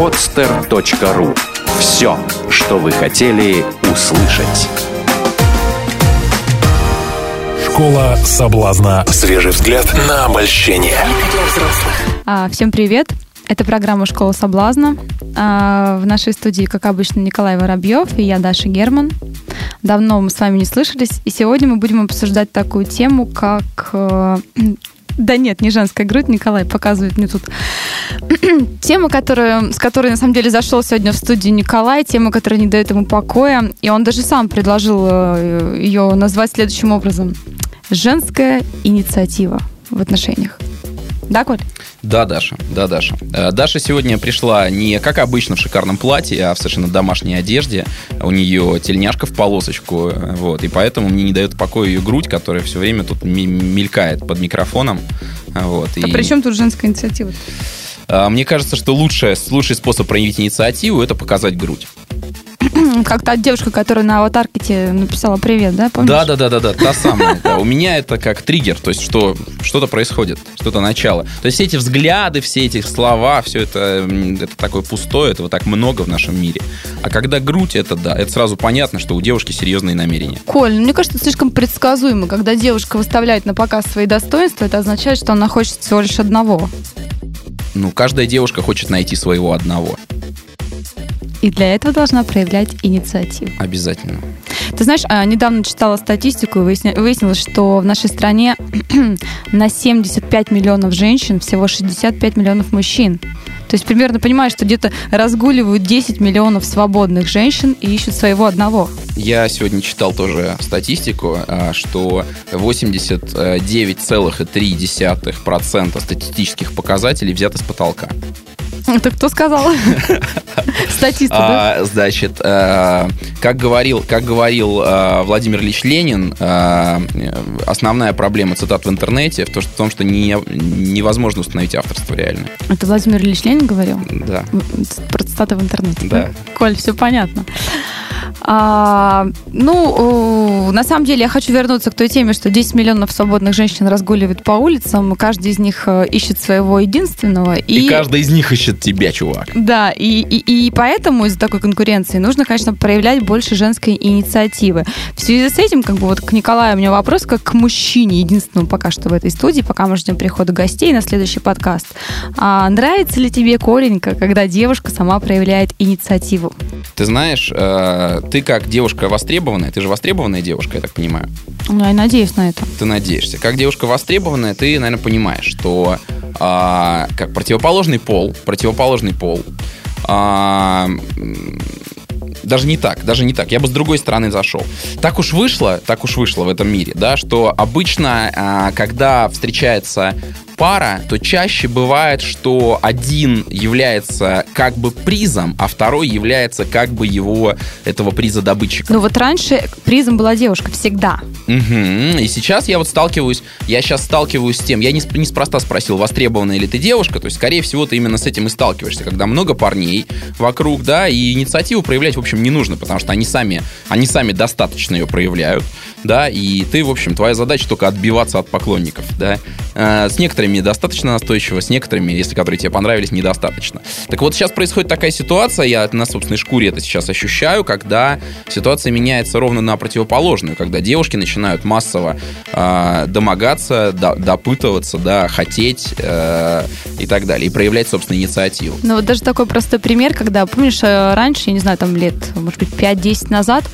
podster.ru Все, что вы хотели услышать. Школа соблазна. Свежий взгляд на обольщение. А, всем привет! Это программа «Школа соблазна». А, в нашей студии, как обычно, Николай Воробьев и я, Даша Герман. Давно мы с вами не слышались, и сегодня мы будем обсуждать такую тему, как... Да нет, не женская грудь, Николай показывает мне тут. Тема, которая, с которой на самом деле зашел сегодня в студию Николай, тема, которая не дает ему покоя, и он даже сам предложил э, ее назвать следующим образом. Женская инициатива в отношениях. Да, Коль? Да, Даша, да, Даша. Э, Даша сегодня пришла не как обычно в шикарном платье, а в совершенно домашней одежде. У нее тельняшка в полосочку, вот, и поэтому мне не дает покоя ее грудь, которая все время тут мелькает под микрофоном. Вот, А и, при чем тут женская инициатива? э, Мне кажется, что лучшее, лучший способ проявить инициативу – это показать грудь. Как та девушка, которая на аватарке тебе написала привет, да, помнишь? Да, да, да, да, да, та самая. да. У меня это как триггер, то есть что что-то происходит, что-то начало. То есть все эти взгляды, все эти слова, все это, это такое пустое, этого так много в нашем мире. А когда грудь, это да, это сразу понятно, что у девушки серьезные намерения. Коль, ну, мне кажется, это слишком предсказуемо. Когда девушка выставляет на показ свои достоинства, это означает, что она хочет всего лишь одного. Ну, каждая девушка хочет найти своего одного. И для этого должна проявлять инициативу. Обязательно. Ты знаешь, а, недавно читала статистику и выяснилось, что в нашей стране на 75 миллионов женщин всего 65 миллионов мужчин. То есть примерно понимаешь, что где-то разгуливают 10 миллионов свободных женщин и ищут своего одного. Я сегодня читал тоже статистику, а, что 89,3% статистических показателей взяты с потолка. Это кто сказал? Статист, да? А, значит, э, как говорил, как говорил э, Владимир Ильич Ленин, э, основная проблема цитат в интернете в, том, что не, невозможно установить авторство реально. Это Владимир Ильич Ленин говорил? Да. Про цитаты в интернете. Да. Коль, все понятно. А, ну, э, на самом деле я хочу вернуться к той теме, что 10 миллионов свободных женщин разгуливают по улицам, каждый из них э, ищет своего единственного. И, каждый из них ищет тебя, чувак. Да, и, и, и поэтому из-за такой конкуренции нужно, конечно, проявлять больше женской инициативы. В связи с этим, как бы вот к Николаю у меня вопрос, как к мужчине, единственному пока что в этой студии, пока мы ждем прихода гостей на следующий подкаст. А нравится ли тебе, Коленька, когда девушка сама проявляет инициативу? Ты знаешь, э, ты как девушка востребованная, ты же востребованная девушка, я так понимаю. Ну, я надеюсь на это. ты надеешься. Как девушка востребованная, ты, наверное, понимаешь, что а, как противоположный пол, противоположный пол, а, даже не так, даже не так. Я бы с другой стороны зашел. Так уж вышло, так уж вышло в этом мире, да, что обычно, а, когда встречается пара, то чаще бывает, что один является как бы призом, а второй является как бы его этого приза добытчиком. Ну вот раньше призом была девушка всегда. Мгм. И сейчас я вот сталкиваюсь, я сейчас сталкиваюсь с тем, я не сп- неспроста спросил, востребованная ли ты девушка, то есть, скорее всего, ты именно с этим и сталкиваешься, когда много парней вокруг, да, и инициативу проявлять, в общем, не нужно, потому что они сами, они сами достаточно ее проявляют, да, и ты, в общем, твоя задача только отбиваться от поклонников, да. Э, С некоторыми достаточно настойчиво, с некоторыми, если которые тебе понравились, недостаточно. Так вот, сейчас происходит такая ситуация, я на собственной шкуре это сейчас ощущаю, когда ситуация меняется ровно на противоположную, когда девушки начинают массово э, домогаться, до- допытываться, да, хотеть э, и так далее, и проявлять, собственно, инициативу. Ну вот даже такой простой пример, когда, помнишь, э, раньше, я не знаю, там лет, может быть, 5-10 назад,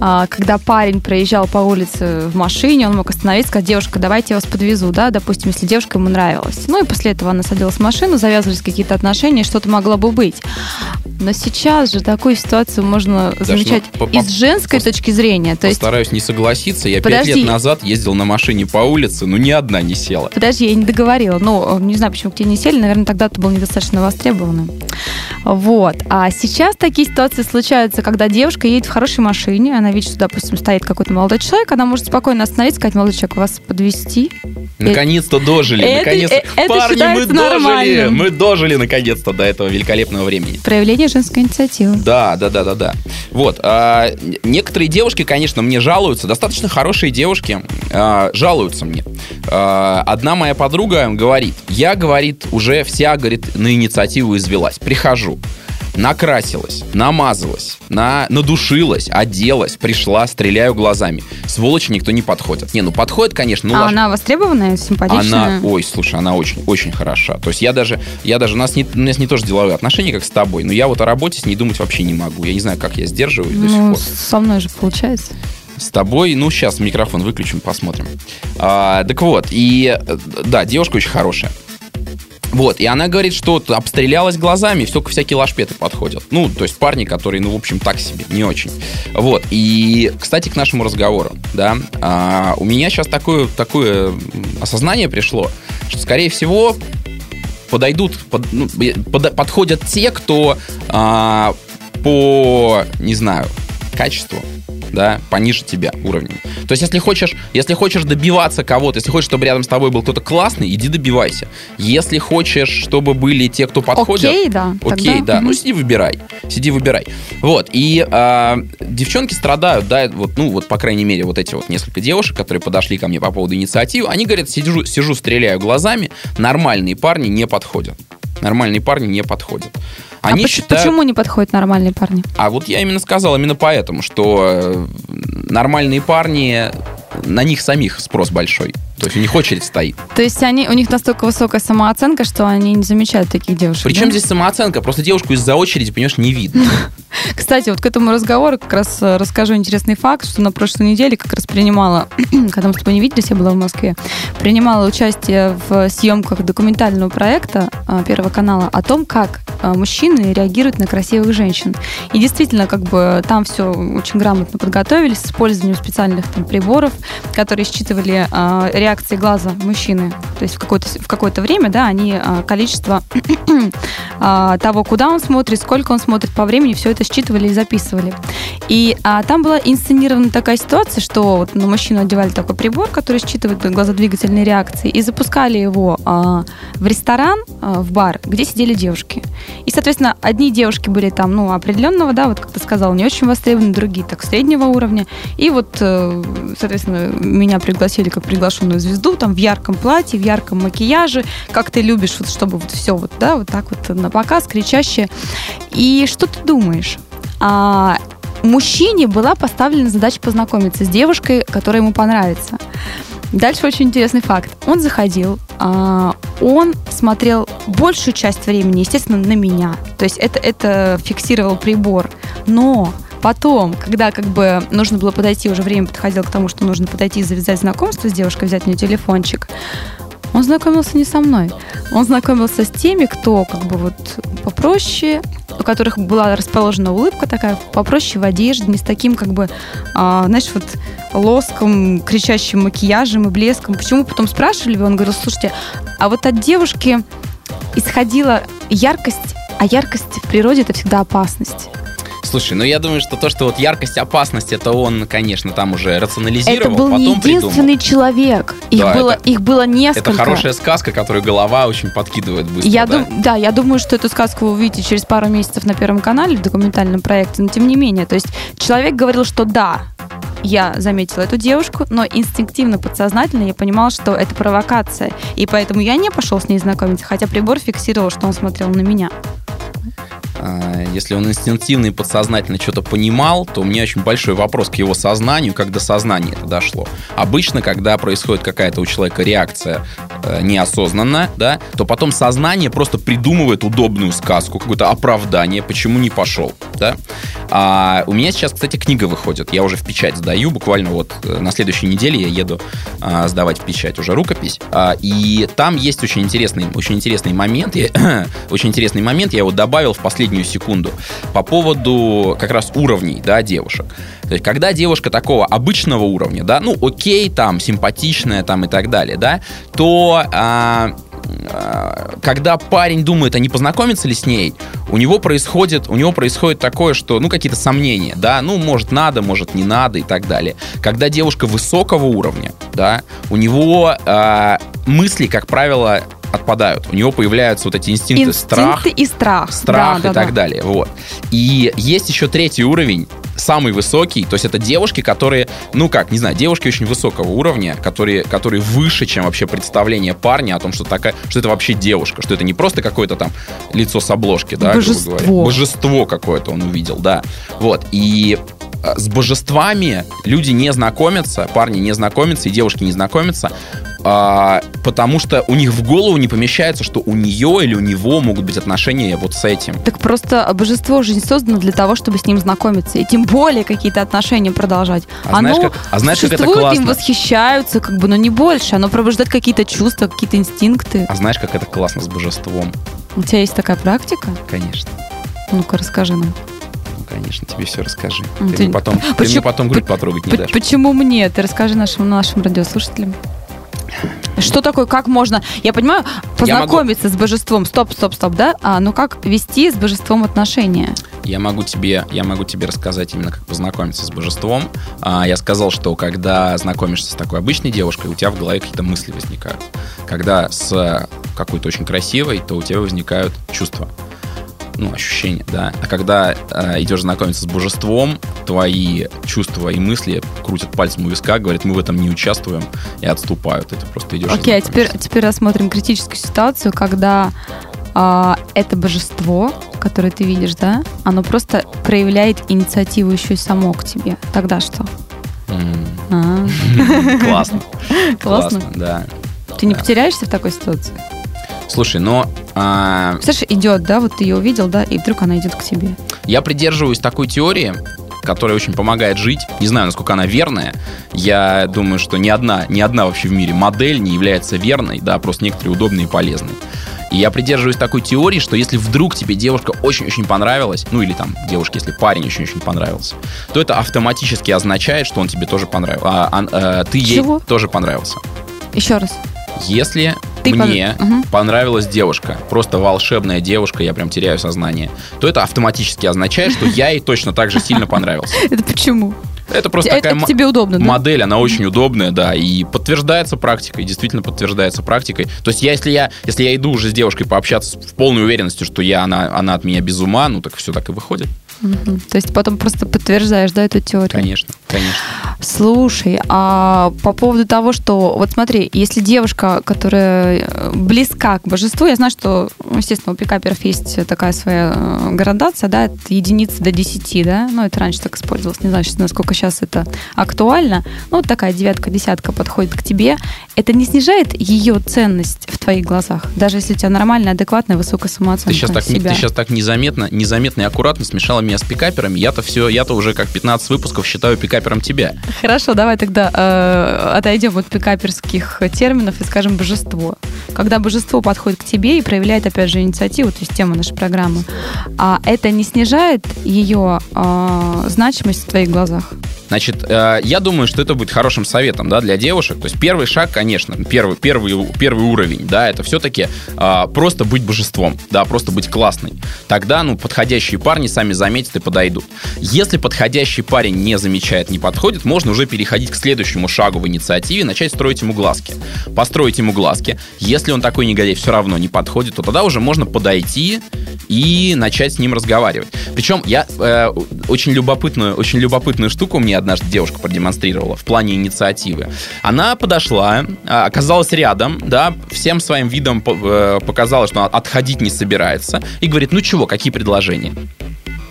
а, когда парень проезжал по улице в машине, он мог остановиться, сказать, девушка, давайте я вас подвезу, да, допустим, если девушка ему нравилась. Ну и после этого она садилась в машину, завязывались какие-то отношения, что-то могло бы быть. Но сейчас же такую ситуацию можно Даш, замечать ну, по- из по- женской пос- точки зрения. То есть Постараюсь не согласиться, я пять лет назад ездил на машине по улице, но ни одна не села. Подожди, я не договорила. Ну, не знаю, почему к тебе не сели. Наверное, тогда ты был недостаточно востребованным. Вот. А сейчас такие ситуации случаются, когда девушка едет в хорошей машине, она видит, что, допустим, стоит какой-то молодой человек, она может спокойно остановиться, сказать, молодой человек, вас подвести. Наконец-то дожили, Это- наконец-то. э- это Парни, мы дожили, нормальным. мы дожили наконец-то до этого великолепного времени. Проявление женской инициативы. Да, да, да, да, да. Вот. а, некоторые девушки, конечно, мне жалуются, достаточно хорошие девушки а, жалуются мне. А, одна моя подруга говорит, я, говорит, уже вся, говорит, на инициативу извелась. Прихожу. Накрасилась, намазалась, на, надушилась, оделась, пришла, стреляю глазами. Сволочи никто не подходит. Не, ну подходит, конечно. Ну, а ложь- она востребованная, симпатичная? она, ой, слушай, она очень, очень хороша. То есть я даже, я даже, у нас, не, у нас не тоже деловые отношения, как с тобой, но я вот о работе с ней думать вообще не могу. Я не знаю, как я сдерживаюсь до сих Ну, пор. со мной же получается. С тобой, ну, сейчас микрофон выключим, посмотрим. А, так вот, и, э, да, девушка очень хорошая. Вот, и она говорит, что обстрелялась глазами, все всякие лашпеты подходят. Ну, то есть парни, которые, ну, в общем, так себе, не очень. Вот, и, кстати, к нашему разговору, да, а, у меня сейчас такое, такое осознание пришло, что, скорее всего, подойдут, под- ну, под- подходят те, кто а, по, не знаю, качеству, да, пониже тебя уровнем. То есть, если хочешь, если хочешь добиваться кого-то, если хочешь, чтобы рядом с тобой был кто-то классный, иди добивайся. Если хочешь, чтобы были те, кто подходят, Окей, да. Окей, тогда- да. Ну, сиди, выбирай. Сиди, выбирай. Вот. И а, девчонки страдают, да, вот, ну, вот, по крайней мере, вот эти вот несколько девушек, которые подошли ко мне по поводу инициативы, они говорят, сижу, сижу стреляю глазами, нормальные парни не подходят. Нормальные парни не подходят. Они а поч- считают... почему не подходят нормальные парни? А вот я именно сказал именно поэтому, что э, нормальные парни, на них самих спрос большой. То есть у них очередь стоит. То есть они, у них настолько высокая самооценка, что они не замечают таких девушек. Причем да? здесь самооценка? Просто девушку из-за очереди, понимаешь, не видно. Кстати, вот к этому разговору как раз э, расскажу интересный факт, что на прошлой неделе как раз принимала, когда мы с тобой не виделись, я была в Москве, принимала участие в съемках документального проекта э, Первого канала о том, как э, мужчины реагируют на красивых женщин. И действительно, как бы там все очень грамотно подготовились с использованием специальных там, приборов, которые считывали реакции глаза мужчины. То есть в какое-то, в какое-то время, да, они э, количество а, того, куда он смотрит, сколько он смотрит по времени, все это считывали и записывали. И а, там была инсценирована такая ситуация, что вот на мужчину одевали такой прибор, который считывает глазодвигательные реакции, и запускали его а, в ресторан, а, в бар, где сидели девушки. И, соответственно, одни девушки были там, ну, определенного, да, вот как ты сказал, не очень востребованы, другие так среднего уровня. И вот, э, соответственно, меня пригласили как приглашенную звезду, там в ярком платье, в ярком макияже, как ты любишь, вот, чтобы вот все вот, да, вот так вот на показ, кричаще. И что ты думаешь? А, мужчине была поставлена задача познакомиться с девушкой, которая ему понравится. Дальше очень интересный факт. Он заходил, а, он смотрел большую часть времени, естественно, на меня. То есть это, это фиксировал прибор. Но потом, когда как бы нужно было подойти, уже время подходило к тому, что нужно подойти и завязать знакомство с девушкой, взять у нее телефончик, он знакомился не со мной. Он знакомился с теми, кто как бы вот попроще, у которых была расположена улыбка такая, попроще в одежде, не с таким как бы, а, знаешь, вот лоском, кричащим макияжем и блеском. Почему потом спрашивали, он говорил, слушайте, а вот от девушки исходила яркость, а яркость в природе это всегда опасность. Слушай, ну я думаю, что то, что вот яркость, опасность, это он, конечно, там уже Это рационализировал, был не потом придумал. единственный человек. Их, Да, было, это- их было несколько. Это хорошая сказка, которую голова очень подкидывает быстро. Я да? дум- да, я думаю, что эту сказку вы увидите через пару месяцев на Первом канале в документальном проекте, но тем не менее. То есть человек говорил, что да, я заметила эту девушку, но инстинктивно, подсознательно я понимала, что это провокация. И поэтому я не пошел с ней знакомиться, хотя прибор фиксировал, что он смотрел на меня. А, Если он инстинктивно и подсознательно что-то понимал, то у меня очень большой вопрос к его сознанию, как до сознания это дошло. Обычно, когда происходит какая-то у человека реакция э, неосознанно, да, то потом сознание просто придумывает удобную сказку, какое-то оправдание, почему не пошел, да. А у меня сейчас, кстати, книга выходит, я уже в печать сдаю, буквально вот э, на следующей неделе я еду а, сдавать в печать уже рукопись, А, и там есть очень интересный, очень интересный момент, я- очень интересный момент, я его добавил в последнюю секунду по поводу как раз уровней, да, девушек. То есть, когда девушка такого обычного уровня, да, ну, окей, там, симпатичная, там, и так далее, да, то а, а, когда парень думает, а не познакомиться ли с ней, у него происходит, у него происходит такое, что, ну, какие-то сомнения, да, ну, может, надо, может, не надо и так далее. Когда девушка высокого уровня, да, у него а, мысли, как правило, отпадают. У него появляются вот эти инстинкты, Инстинкты страх, и страх. страх Да, и да, так да. далее. Вот. И есть еще третий уровень, самый высокий, то есть это девушки, которые, ну как, не знаю, девушки очень высокого уровня, которые, которые выше, чем вообще представление парня о том, что такая, что это вообще девушка, что это не просто какое-то там лицо с обложки, да, грубо Божество. говоря. Божество какое-то он увидел, да. Вот. И э, с божествами люди не знакомятся, парни не знакомятся и девушки не знакомятся, а, потому что у них в голову не помещается, что у нее или у него могут быть отношения вот с этим. Так просто божество же не создано для того, чтобы с ним знакомиться. И тем более какие-то отношения продолжать. А знаешь, как- а знаешь, как это существует, им классно? восхищаются, как бы, но не больше. Оно пробуждает какие-то чувства, какие-то инстинкты. А знаешь, как это классно с божеством? У тебя есть такая практика? Конечно. Ну-ка, расскажи нам. Ну, конечно, тебе все расскажи. Ты, ты- мне потом, ты Почему- мне потом грудь по- потрогать не П- дашь. Почему мне? Ты расскажи нашим, нашим радиослушателям. Что такое, как можно, я понимаю, познакомиться с божеством, стоп, стоп, стоп, да? А, ну как вести с божеством отношения? Я могу тебе, я могу тебе рассказать именно, как познакомиться с божеством. А, я сказал, что когда знакомишься с такой обычной девушкой, у тебя в голове какие-то мысли возникают. Когда с какой-то очень красивой, то у тебя возникают чувства. Ну, ощущения, да. А когда э, идешь знакомиться с божеством, твои чувства и мысли крутят пальцем у виска, говорят, мы в этом не участвуем, и отступают. Ты просто идешь Окей, а теперь, теперь рассмотрим критическую ситуацию, когда а, это божество, которое ты видишь, да, оно просто проявляет инициативу еще и само к тебе. Тогда что? А, Классно. Классно. да. Ты не потеряешься в такой ситуации? Слушай, но а, Представляешь, идет, да, вот ты ее увидел, да, и вдруг она идет к тебе. Я придерживаюсь такой теории, которая очень помогает жить. Не знаю, насколько она верная. Я думаю, что ни одна, ни одна вообще в мире модель не является верной, да, просто некоторые удобные и полезные. И я придерживаюсь такой теории, что если вдруг тебе девушка очень-очень понравилась, ну или там девушке, если парень очень-очень понравился, то это автоматически означает, что он тебе тоже понравился. А, ан- э, ты Чего? ей тоже понравился. Еще раз. Если Ты пон- мне Мгм. понравилась девушка, просто волшебная девушка, я прям теряю сознание, то это автоматически означает, что я ей точно так же сильно понравился. Это почему? Это просто это, такая это тебе удобно, да? модель, она очень удобная, да, и подтверждается практикой, действительно подтверждается практикой. То есть я, если я, если я иду уже с девушкой пообщаться в полной уверенности, что я, она, она от меня без ума, ну так все так и выходит. Мгм. То есть потом просто подтверждаешь, да, эту теорию? Конечно, конечно. Слушай, а по поводу того, что, вот смотри, если девушка, которая э, близка к божеству, я знаю, что, ну, естественно, у пикаперов есть такая своя э, градация, да, от единицы до 10, да, ну, это раньше так использовалось, не знаю, насколько сейчас это актуально, ну, вот такая девятка, десятка подходит к тебе, это не снижает ее ценность в твоих глазах, даже если у тебя нормальная, адекватная, высокая самооценка Ты сейчас, так, себя. ты сейчас так незаметно, незаметно и аккуратно смешала меня с пикаперами. Я-то все, я-то уже как 15 выпусков считаю пикапером тебя. Хорошо, давай тогда э, отойдем от пикаперских терминов и скажем божество. Когда божество подходит к тебе и проявляет, опять же, инициативу, то есть тема нашей программы, а это не снижает ее э, значимость в твоих глазах? Значит, э, я думаю, что это будет хорошим советом, да, для девушек. То есть первый шаг, конечно, первый, первый, первый уровень, да, это все-таки просто быть божеством, да, просто быть классной. Тогда, ну, подходящие парни сами заметят и подойдут. Если подходящий парень не замечает, не подходит, можно уже переходить к следующему шагу в инициативе, начать строить ему глазки. Построить ему глазки. Если он такой негодяй все равно не подходит, то тогда уже можно подойти и начать с ним разговаривать. Причем я э, очень любопытную, очень любопытную штуку мне однажды девушка продемонстрировала в плане инициативы. Она подошла, а, оказалась рядом, да, всем своим видом э, показала, что она отходить не собирается, и говорит, ну чего, какие предложения?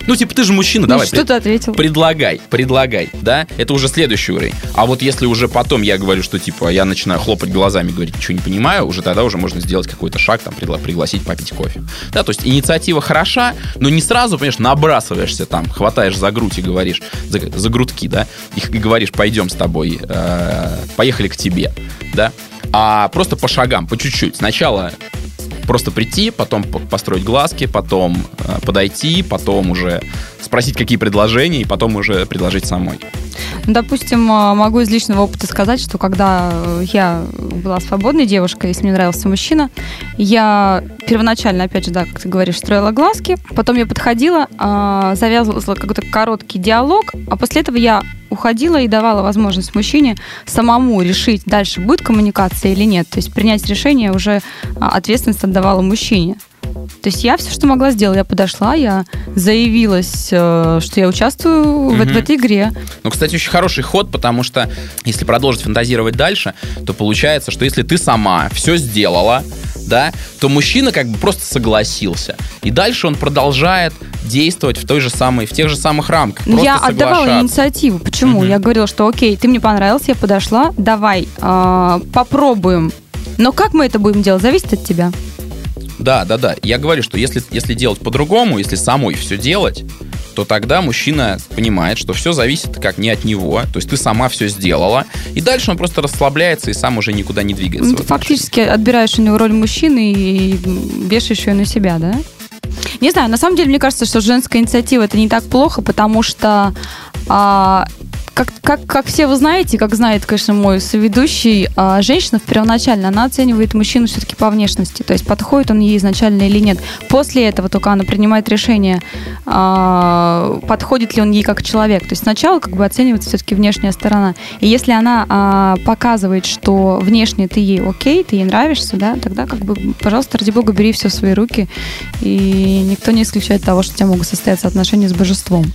Ну, типа, ты же мужчина, давай. ну, что пред- ты ответил? Предлагай, предлагай, да? Это уже следующий уровень. А вот если уже потом я говорю, что типа я начинаю хлопать глазами, говорить, ничего не понимаю, уже тогда уже можно сделать какой-то шаг, там, пригла- пригласить попить кофе. Да, то есть инициатива хороша, но не сразу, понимаешь, набрасываешься там, хватаешь за грудь и говоришь, за, за грудки, да, и, и говоришь, пойдем с тобой, э, поехали к тебе, да, а просто по шагам, по чуть-чуть. Сначала просто прийти, потом по- построить глазки, потом э, подойти, потом уже спросить, какие предложения, и потом уже предложить самой. Допустим, э, могу из личного опыта сказать, что когда э, я была свободной девушкой, если мне нравился мужчина, я первоначально, опять же, да, как ты говоришь, строила глазки, потом я подходила, а, завязывала какой-то короткий диалог, а после этого я уходила и давала возможность мужчине самому решить, дальше будет коммуникация или нет. То есть принять решение уже а, ответственность отдавала мужчине. То есть я все, что могла, сделала. Я подошла, я заявилась, э, что я участвую в, Мгм. в этой игре. Ну, кстати, очень хороший ход, потому что если продолжить фантазировать дальше, то получается, что если ты сама все сделала, да, то мужчина как бы просто согласился. И дальше он продолжает действовать в той же самой, в тех же самых рамках. Просто я отдавала инициативу. Почему? Мгм. Я говорила, что окей, ты мне понравился, я подошла, давай, а, попробуем. Но как мы это будем делать, зависит от тебя. Да, да, да. Я говорю, что если, если делать по-другому, если самой все делать, то тогда мужчина понимает, что все зависит как не от него. То есть ты сама все сделала, и дальше он просто расслабляется и сам уже никуда не двигается. Ну, ты фактически отбираешь у него роль мужчины и вешаешь ее на себя, да? Не знаю, на самом деле, мне кажется, что женская инициатива это не так плохо, потому что а, как, как, как все вы знаете, как знает, конечно, мой соведущий, а, женщина первоначально, она оценивает мужчину все-таки по внешности, то есть подходит он ей изначально или нет. После этого только она принимает решение, а, подходит ли он ей как человек. То есть сначала как бы оценивается все-таки внешняя сторона. И если она а, показывает, что внешне ты ей окей, ты ей нравишься, да, тогда как бы, пожалуйста, ради бога, бери все в свои руки. И никто не исключает того, что у тебя могут состояться отношения с божеством.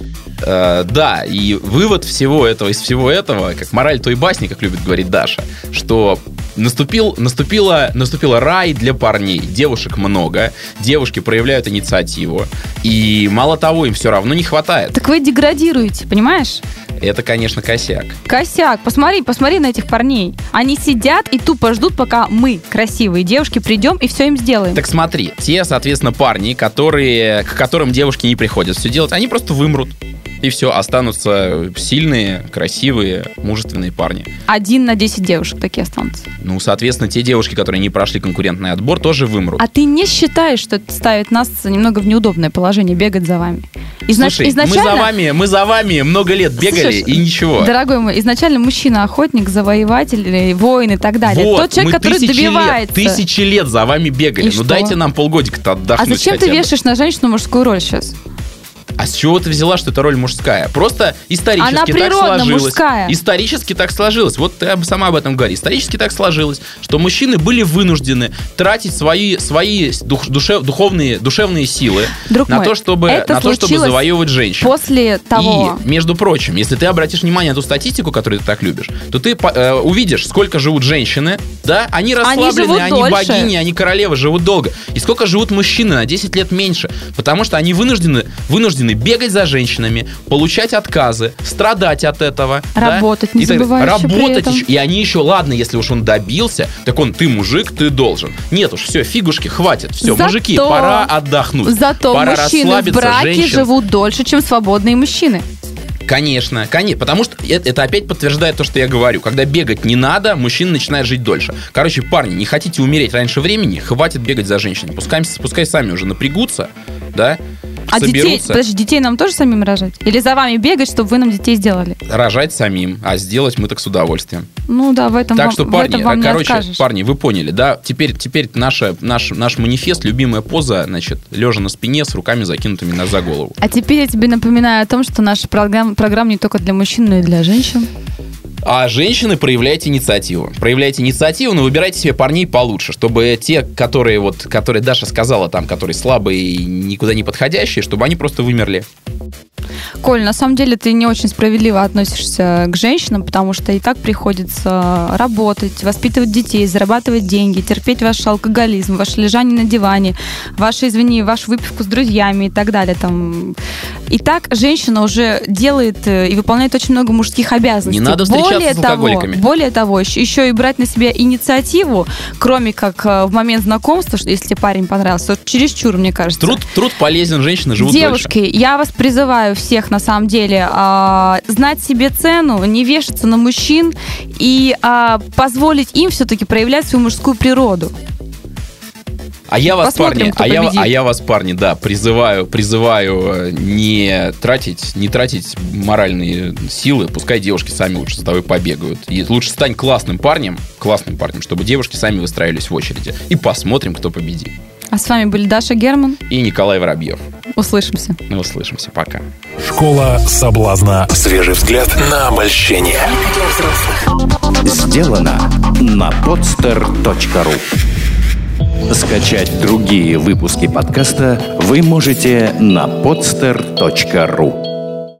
Э, да, и вывод всего этого, из всего этого, как мораль той басни, как любит говорить Даша, что наступил, наступила, наступила рай для парней. Девушек много, девушки проявляют инициативу, и мало того, им все равно не хватает. Так вы деградируете, понимаешь? Это, конечно, косяк. Косяк, посмотри, посмотри на этих парней. Они сидят и тупо ждут, пока мы, красивые девушки, придем и все им сделаем. Так смотри, те, соответственно, парни, которые, к которым девушки не приходят все делать, они просто вымрут. И все, останутся сильные, красивые, мужественные парни. Один на 10 девушек такие останутся. Ну, соответственно, те девушки, которые не прошли конкурентный отбор, тоже вымрут. А ты не считаешь, что это ставит нас немного в неудобное положение, бегать за вами? Изнач- Слушай, мы за вами, мы за вами много лет бегали Слушай, и ничего. Дорогой мой, изначально мужчина охотник, завоеватель, или воин и так далее. Вот, Тот человек, который тысячи добивается. Лет, тысячи лет за вами бегали. И ну что? дайте нам полгодика-то а отдохнуть зачем ты хотя бы. вешаешь на женщину мужскую роль сейчас? А с чего ты взяла, что это роль мужская? Просто исторически Она так сложилось. мужская. Исторически так сложилось. Вот ты сама об этом говори. Исторически так сложилось, что мужчины были вынуждены тратить свои, свои дух- душе- духовные, душевные силы Друг на, мой, то, чтобы, на то, чтобы завоевывать женщин. После того... И, между прочим, если ты обратишь внимание на ту статистику, которую ты так любишь, то ты э, увидишь, сколько живут женщины, да, они расслаблены, они, дольше. богини, они королевы, живут долго. И сколько живут мужчины на 10 лет меньше, потому что они вынуждены, вынуждены бегать за женщинами, получать отказы, страдать от этого. да, Работать, не и так еще при Работать еще. И они еще, ладно, если уж он добился, так он, ты мужик, ты должен. Нет уж, все, фигушки, хватит. Все, Зато- мужики, пора отдохнуть. Зато пора мужчины в расслабиться, браке женщин. живут дольше, чем свободные мужчины. Конечно, конечно, потому что это, это опять подтверждает то, что я говорю. Когда бегать не надо, мужчина начинает жить дольше. Короче, парни, не хотите умереть раньше времени, хватит бегать за женщиной. Пускай, пускай сами уже напрягутся, да, А детей, соберутся, подожди, детей нам тоже самим рожать? Или за вами бегать, чтобы вы нам детей сделали? рожать самим, а сделать мы так с удовольствием. Ну да, в этом так вам, что, в парни, этом вам не короче, откажешь. парни, вы поняли, да? Теперь, теперь наша, наш, наш манифест, любимая поза, значит, лежа на спине с руками закинутыми на за голову. А теперь я тебе напоминаю о том, что наша программа, программа не только для мужчин, но и для женщин. А женщины, проявляйте инициативу. Проявляйте инициативу, но выбирайте себе парней получше, чтобы те, которые вот, которые Даша сказала там, которые слабые и никуда не подходящие, чтобы они просто вымерли. Коль, на самом деле ты не очень справедливо относишься к женщинам, потому что и так приходится работать, воспитывать детей, зарабатывать деньги, терпеть ваш алкоголизм, ваше лежание на диване, ваши, извини, вашу выпивку с друзьями и так далее. Там. И так женщина уже делает э, и выполняет очень много мужских обязанностей. Не надо встречаться более с алкоголиками. Того, более того, еще, и брать на себя инициативу, кроме как э, в момент знакомства, что если тебе парень понравился, вот чересчур, мне кажется. Труд, труд полезен, женщины живут Девушки, я вас призываю всех на самом деле а, знать себе цену, не вешаться на мужчин и а, позволить им все-таки проявлять свою мужскую природу. А я вас, Посмотрим, парни, а я, а я вас, парни, да, призываю, призываю э, не тратить, не тратить моральные силы, пускай девушки сами лучше за тобой побегают. И лучше стань классным парнем, классным парнем, чтобы девушки сами выстраивались в очереди. И посмотрим, кто победит. А с вами были Даша Герман. И Николай Воробьев. Услышимся. Мы услышимся. Пока. Школа соблазна. Свежий взгляд на обольщение. Сделано на podster.ru Скачать другие выпуски подкаста вы можете на podster.ru